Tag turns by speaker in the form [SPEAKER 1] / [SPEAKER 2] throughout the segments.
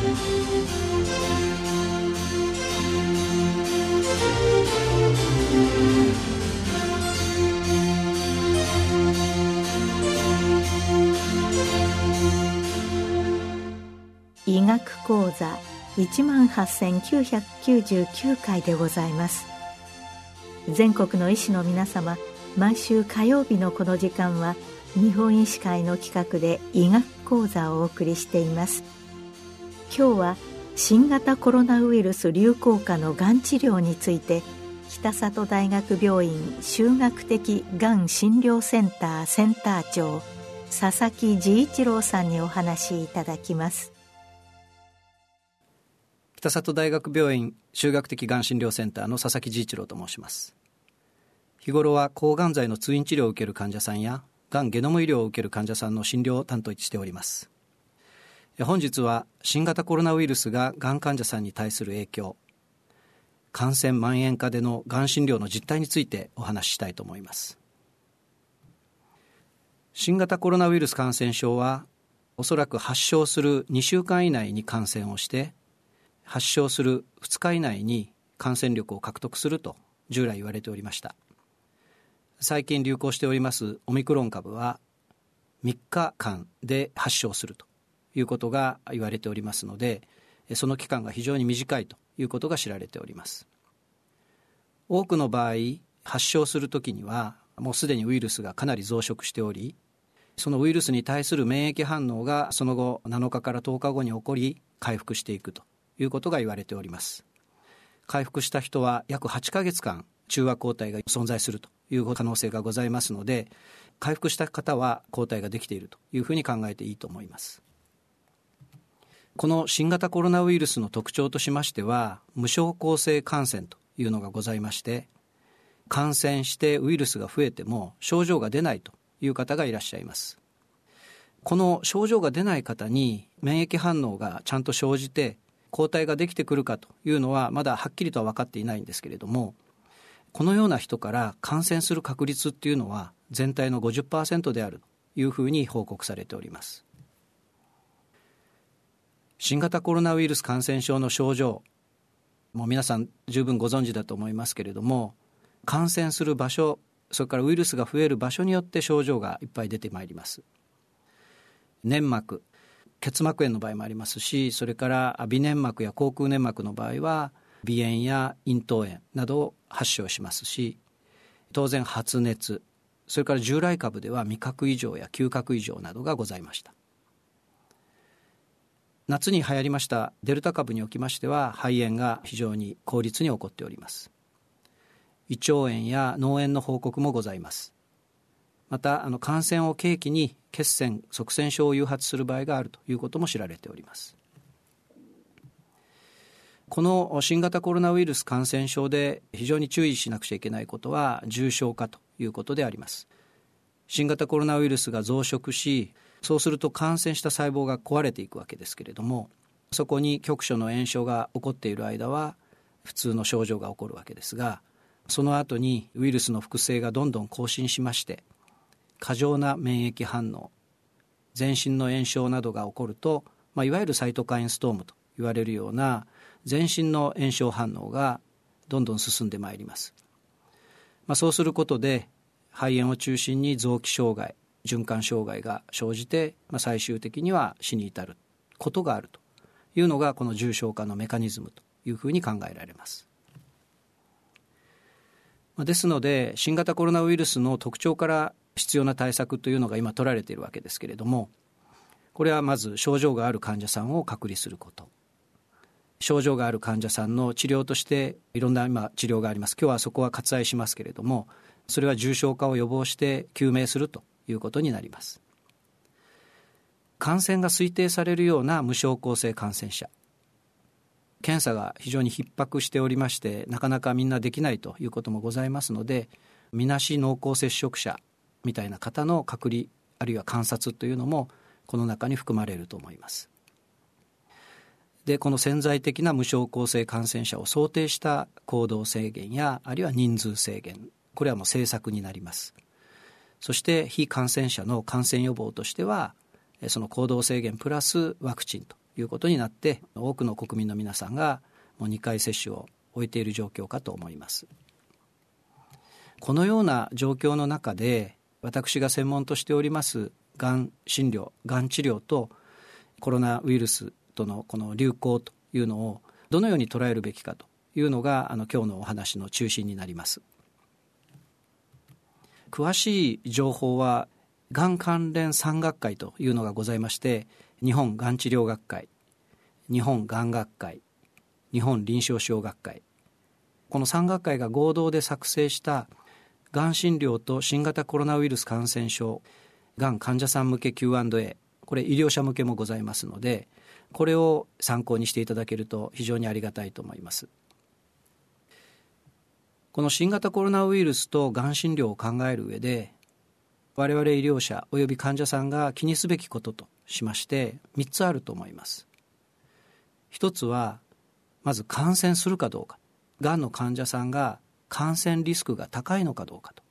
[SPEAKER 1] 医学講座一万八千九百九十九回でございます。全国の医師の皆様毎週火曜日のこの時間は日本医師会の企画で医学講座をお送りしています。今日は新型コロナウイルス流行下のがん治療について北里大学病院修学的がん診療センターセンター長佐々木慈一郎さんにお話しいただきます。
[SPEAKER 2] 北里大学病院修学的がん診療センターの佐々木慈一郎と申します。日頃は抗がん剤の通院治療を受ける患者さんやがんゲノム医療を受ける患者さんの診療を担当しております。本日は新型コロナウイルスががん患者さんに対する影響感染蔓延下でのがん診療の実態についてお話ししたいと思います。新型コロナウイルス感染症はおそらく発症する2週間以内に感染をして発症する2日以内に感染力を獲得すると従来言われておりました。最近流行しておりますオミクロン株は3日間で発症すると。いうことが言われておりますのでその期間が非常に短いということが知られております。多くの場合発症するときにはもうすでにウイルスがかなり増殖しておりそのウイルスに対する免疫反応がその後7日から10日後に起こり回復していくということが言われております。回復した人は約8ヶ月間中和抗体が存在するという可能性がございますので回復した方は抗体ができているというふうに考えていいと思います。この新型コロナウイルスの特徴としましては無症候性感染というのがございまして感染してウイルスが増えても症状が出ないという方がいらっしゃいます。この症状が出ない方に免疫反応がちゃんと生じて抗体ができてくるかというのはまだはっきりとは分かっていないんですけれどもこのような人から感染する確率っていうのは全体の50%であるというふうに報告されております。新型コロナウイルス感染症の症状もう皆さん十分ご存知だと思いますけれども感染する場所それからウイルスが増える場所によって症状がいっぱい出てまいります。粘膜結膜炎の場合もありますしそれから微粘膜や口腔粘膜の場合は鼻炎や咽頭炎などを発症しますし当然発熱それから従来株では味覚異常や嗅覚異常などがございました。夏に流行りましたデルタ株におきましては肺炎が非常に効率に起こっております。胃腸炎や脳炎の報告もございます。またあの感染を契機に血栓塞栓症を誘発する場合があるということも知られております。この新型コロナウイルス感染症で非常に注意しなくちゃいけないことは重症化ということであります。新型コロナウイルスが増殖しそうすると感染した細胞が壊れていくわけですけれどもそこに局所の炎症が起こっている間は普通の症状が起こるわけですがその後にウイルスの複製がどんどん更新しまして過剰な免疫反応全身の炎症などが起こると、まあ、いわゆるサイトカインストームと言われるような全身の炎症反応がどんどん進んでまいります、まあ、そうすることで肺炎を中心に臓器障害循環障害が生じて、まあ、最終的には死に至ることがあるというのがこの重症化のメカニズムというふうに考えられます。ですので新型コロナウイルスの特徴から必要な対策というのが今取られているわけですけれどもこれはまず症状がある患者さんを隔離すること症状がある患者さんの治療としていろんな今治療があります今日はそこは割愛しますけれどもそれは重症化を予防して救命するということになります。感染が推定されるような無症候性感染者。検査が非常に逼迫しておりましてなかなかみんなできないということもございますのでみなし濃厚接触者みたいな方の隔離あるいは観察というのもこの中に含まれると思います。でこの潜在的な無症候性感染者を想定した行動制限やあるいは人数制限これはもう政策になります。そして非感染者の感染予防としてはその行動制限プラスワクチンということになって多くの国民の皆さんがもう2回接種を終えている状況かと思います。このような状況の中で私が専門としておりますがん診療がん治療とコロナウイルスとのこの流行というのをどのように捉えるべきかというのがあの今日のお話の中心になります。詳しい情報はがん関連3学会というのがございまして日本がん治療学会日本がん学会日本臨床症学会。この3学会が合同で作成したがん診療と新型コロナウイルス感染症がん患者さん向け Q&A これ医療者向けもございますのでこれを参考にしていただけると非常にありがたいと思います。この新型コロナウイルスとがん診療を考える上で我々医療者および患者さんが気にすべきこととしまして3つあると思います。一つはまず感染するかどうかがんの患者さんが感染リスクが高いのかどうかと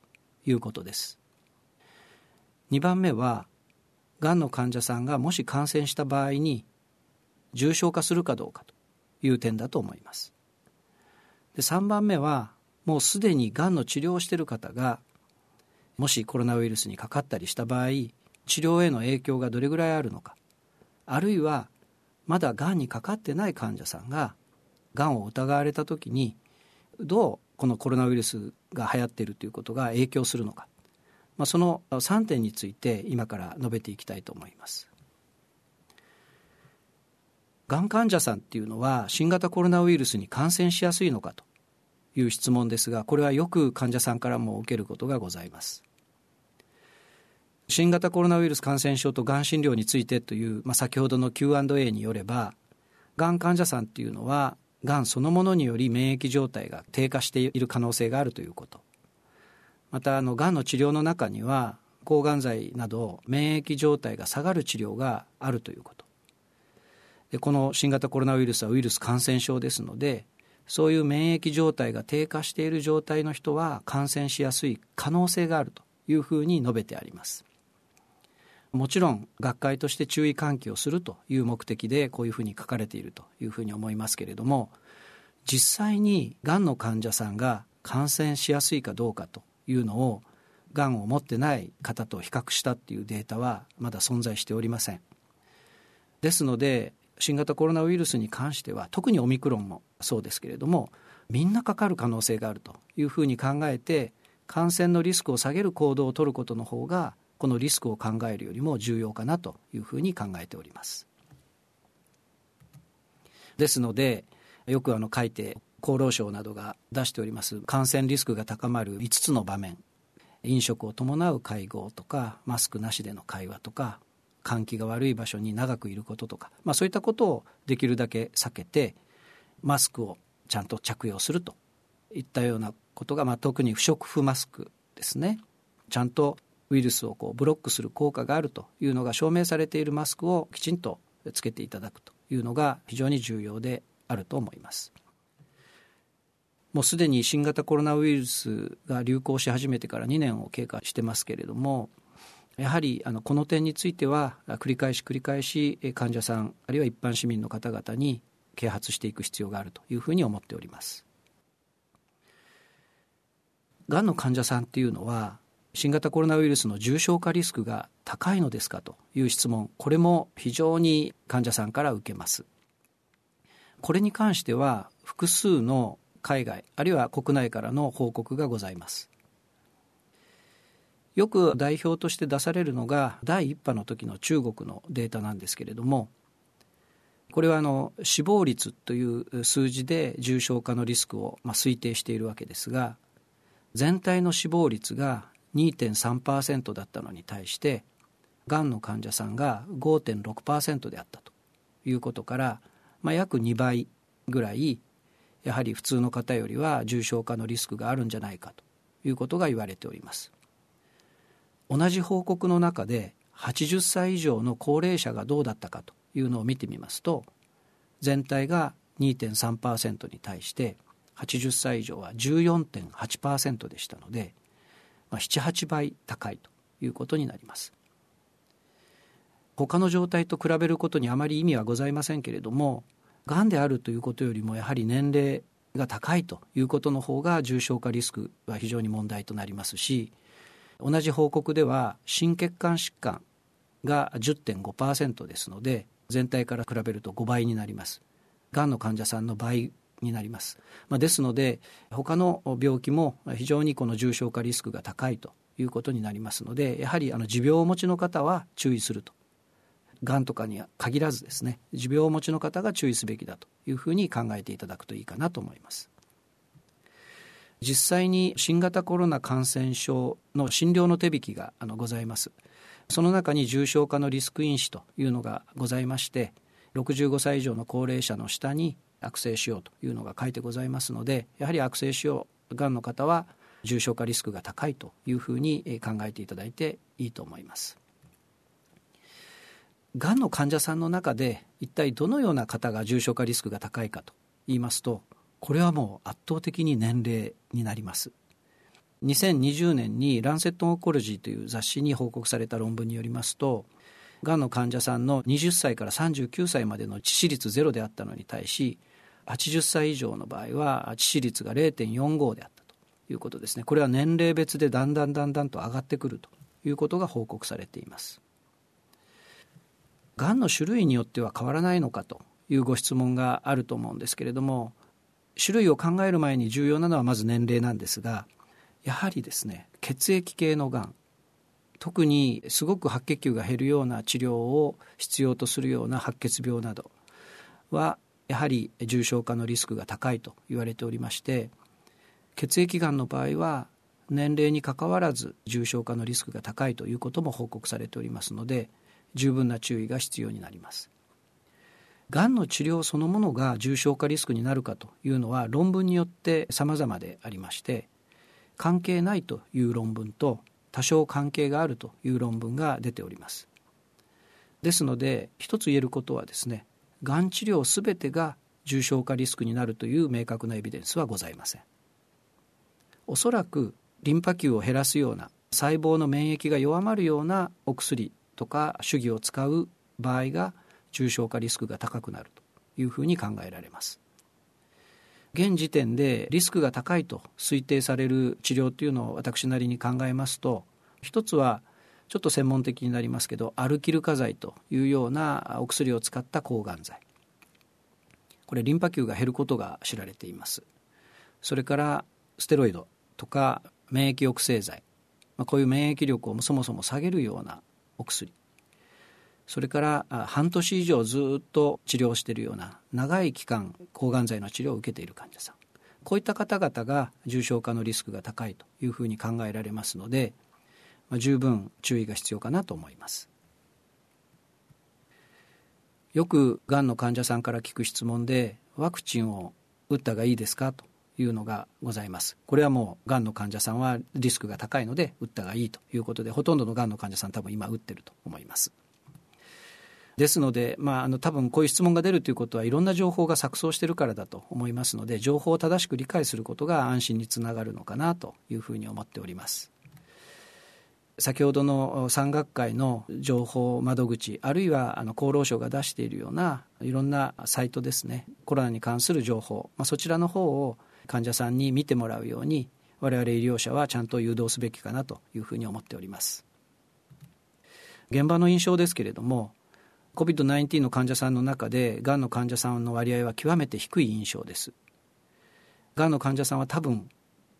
[SPEAKER 2] いうことです。2番目はがんの患者さんがもし感染した場合に重症化するかどうかという点だと思います。で3番目はもうすでにがんの治療をしている方がもしコロナウイルスにかかったりした場合治療への影響がどれぐらいあるのかあるいはまだがんにかかってない患者さんががんを疑われた時にどうこのコロナウイルスが流行っているということが影響するのか、まあ、その3点について今から述べていきたいと思います。がん患者さんっていうのは新型コロナウイルスに感染しやすいのかという質問ですがこれはよく患者さんからも受けることがございます。新型コロナウイルス感染症とがん診療についてという、まあ、先ほどの Q&A によればがん患者さんっていうのはがんそのものにより免疫状態が低下している可能性があるということまたあのがんの治療の中には抗がん剤など免疫状態が下がる治療があるということでこの新型コロナウイルスはウイルス感染症ですのでそういう免疫状態が低下している状態の人は感染しやすい可能性があるというふうに述べてあります。もちろん学会として注意喚起をするという目的でこういうふうに書かれているというふうに思いますけれども実際にがんの患者さんが感染しやすいかどうかというのをがんを持ってない方と比較したっていうデータはまだ存在しておりません。ですので新型コロナウイルスに関しては特にオミクロンもそうですけれどもみんなかかる可能性があるというふうに考えて感染のリスクを下げる行動を取ることの方がこのリスクを考えるよりも重要かなというふうに考えております。ですのでよくあの書いて厚労省などが出しております感染リスクが高まる5つの場面飲食を伴う会合とかマスクなしでの会話とか換気が悪い場所に長くいることとか、まあ、そういったことをできるだけ避けてマスクをちゃんと着用するといったようなことが、まあ、特に不織布マスクですねちゃんとウイルスをこうブロックする効果があるというのが証明されているマスクをきちんとつけていただくというのが非常に重要であると思います。もうすでに新型コロナウイルスが流行し始めてから2年を経過してますけれどもやはりあのこの点については繰り返し繰り返し患者さんあるいは一般市民の方々に啓発していく必要があるというふうに思っております。がんの患者さんっていうのは新型コロナウイルスの重症化リスクが高いのですかという質問これも非常に患者さんから受けますこれに関しては複数の海外あるいは国内からの報告がございますよく代表として出されるのが第1波の時の中国のデータなんですけれどもこれはあの死亡率という数字で重症化のリスクをまあ推定しているわけですが全体の死亡率が2.3%だったのに対してがんの患者さんが5.6%であったということから、まあ、約2倍ぐらいやはり普通の方よりは重症化のリスクがあるんじゃないかということが言われております。同じ報告の中で80歳以上の高齢者がどうだったかというのを見てみますと全体が2.3%に対して80歳以上は14.8%でしたのでまあ、78倍高いということになります。他の状態と比べることにあまり意味はございませんけれどもがんであるということよりもやはり年齢が高いということの方が重症化リスクは非常に問題となりますし同じ報告では心血管疾患が10.5%ですので全体から比べると5倍になります。がんの患者さんの倍になります、まあ、ですので他の病気も非常にこの重症化リスクが高いということになりますのでやはりあの持病をお持ちの方は注意すると。がんとかには限らずですね持病をお持ちの方が注意すべきだというふうに考えていただくといいかなと思います。実際に新型コロナ感染症の診療の手引きがあのございますその中に重症化のリスク因子というのがございまして65歳以上の高齢者の下に悪性腫瘍というのが書いてございますのでやはり悪性腫瘍がんの方は重症化リスクが高いというふうに考えていただいていいと思います。がんの患者さんの中で一体どのような方が重症化リスクが高いかと言いますとこれはもう圧倒的に年齢になります。2020年に「ランセット・オンコロジー」という雑誌に報告された論文によりますとがんの患者さんの20歳から39歳までの致死率ゼロであったのに対し80歳以上の場合は致死率が0.45であったということですね。これは年齢別でだんだんだんだんと上がってくるということが報告されています。がんの種類によっては変わらないのかというご質問があると思うんですけれども種類を考える前に重要なのはまず年齢なんですがやはりですね血液系のがん特にすごく白血球が減るような治療を必要とするような白血病などはやはり重症化のリスクが高いと言われておりまして血液がんの場合は年齢にかかわらず重症化のリスクが高いということも報告されておりますので十分な注意が必要になります。がんの治療そのものが重症化リスクになるかというのは論文によって様々でありまして関係ないという論文と多少関係があるという論文が出ております。ですので一つ言えることはですねがん治療すべてが重症化リスクになるという明確なエビデンスはございません。おそらくリンパ球を減らすような細胞の免疫が弱まるようなお薬とか手技を使う場合が重症化リスクが高くなるというふうに考えられます。現時点でリスクが高いと推定される治療というのを私なりに考えますと一つはちょっと専門的になりますけどアルキル化剤というようなお薬を使った抗がん剤。これリンパ球が減ることが知られています。それからステロイドとか免疫抑制剤、まあ、こういう免疫力をそもそも下げるようなお薬。それから半年以上ずっと治療しているような長い期間抗がん剤の治療を受けている患者さん。こういった方々が重症化のリスクが高いというふうに考えられますので、まあ、十分注意が必要かなと思います。よくがんの患者さんから聞く質問でワクチンを打ったがいいですかというのがございます。これはもうがんの患者さんはリスクが高いので打ったがいいということでほとんどのがんの患者さん多分今打ってると思います。ですので、まあ、あの多分こういう質問が出るということはいろんな情報が錯綜しているからだと思いますので情報を正しく理解することが安心につながるのかなというふうに思っております。先ほどの産学会の情報窓口あるいはあの厚労省が出しているようないろんなサイトですねコロナに関する情報、まあ、そちらの方を患者さんに見てもらうように我々医療者はちゃんと誘導すべきかなというふうに思っております。現場の印象ですけれども COVID-19 の患者さんの中でがんの患者さんの割合は極めて低い印象です。がんの患者さんは多分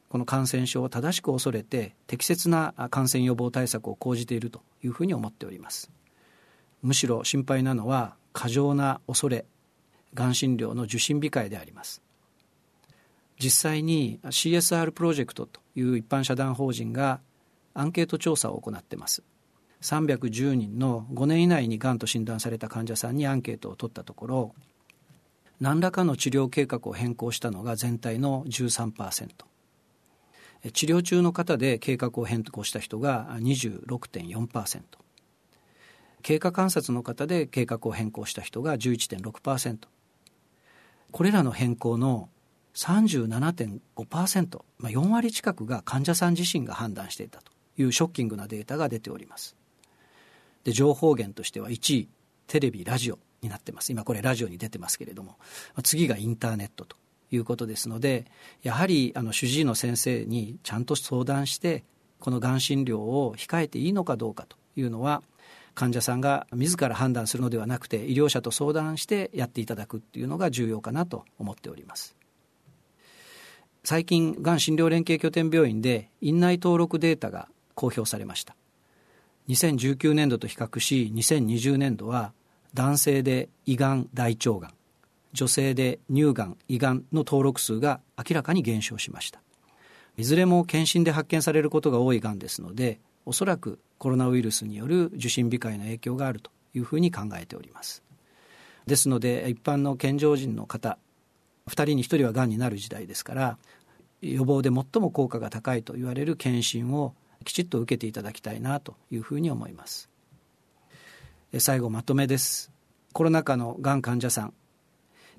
[SPEAKER 2] この感染症を正しく恐れて適切な感染予防対策を講じているというふうに思っております。むしろ心配なのは過剰な恐れがん診療の受診控えであります。実際に CSR プロジェクトという一般社団法人がアンケート調査を行っています。310人の5年以内にがんと診断された患者さんにアンケートを取ったところ何らかの治療計画を変更したのが全体の13%治療中の方で計画を変更した人が26.4%経過観察の方で計画を変更した人が11.6%これらの変更の37.5%、まあ、4割近くが患者さん自身が判断していたというショッキングなデータが出ております。で情報源としては1位テレビラジオになってます。今これラジオに出てますけれども。次がインターネットということですのでやはりあの主治医の先生にちゃんと相談してこのがん診療を控えていいのかどうかというのは患者さんが自ら判断するのではなくて医療者と相談してやっていただくっていうのが重要かなと思っております。最近がん診療連携拠点病院で院内登録データが公表されました。2019年度と比較し2020年度は男性で胃がん大腸がん女性で乳がん胃がんの登録数が明らかに減少しました。いずれも検診で発見されることが多いがんですのでおそらくコロナウイルスによる受診控えの影響があるというふうに考えております。ですので一般の健常人の方2人に1人はがんになる時代ですから予防で最も効果が高いと言われる検診をきちっと受けていただきたいなというふうに思います。最後まとめです。コロナ禍のがん患者さん。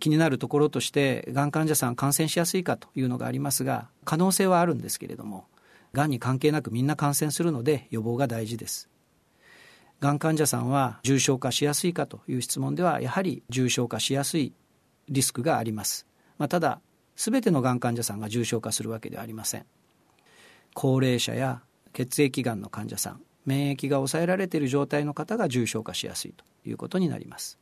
[SPEAKER 2] 気になるところとしてがん患者さん感染しやすいかというのがありますが可能性はあるんですけれどもがんに関係なくみんな感染するので予防が大事です。がん患者さんは重症化しやすいかという質問ではやはり重症化しやすいリスクがあります、まあ、ただ全てのがん患者さんが重症化するわけではありません。高齢者や血液がんの患者さん免疫が抑えられている状態の方が重症化しやすいということになります。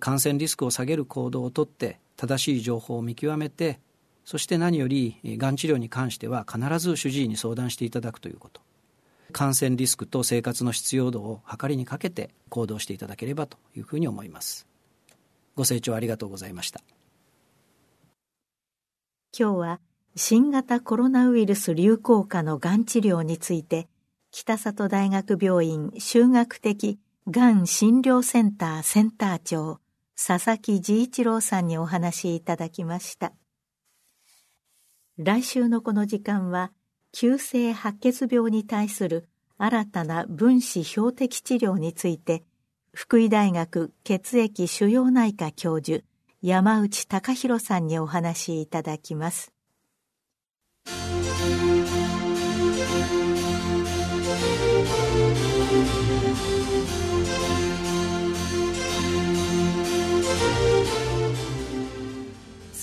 [SPEAKER 2] 感染リスクを下げる行動をとって正しい情報を見極めてそして何よりがん治療に関しては必ず主治医に相談していただくということ。感染リスクと生活の必要度を測りにかけて行動していただければというふうに思います。ご清聴ありがとうございました。
[SPEAKER 1] 今日は新型コロナウイルス流行下のがん治療について北里大学病院修学的がん診療センターセンター長佐々木慈一郎さんにお話しいただきました。来週のこの時間は急性白血病に対する新たな分子標的治療について福井大学血液腫瘍内科教授山内隆弘さんにお話しいただきます。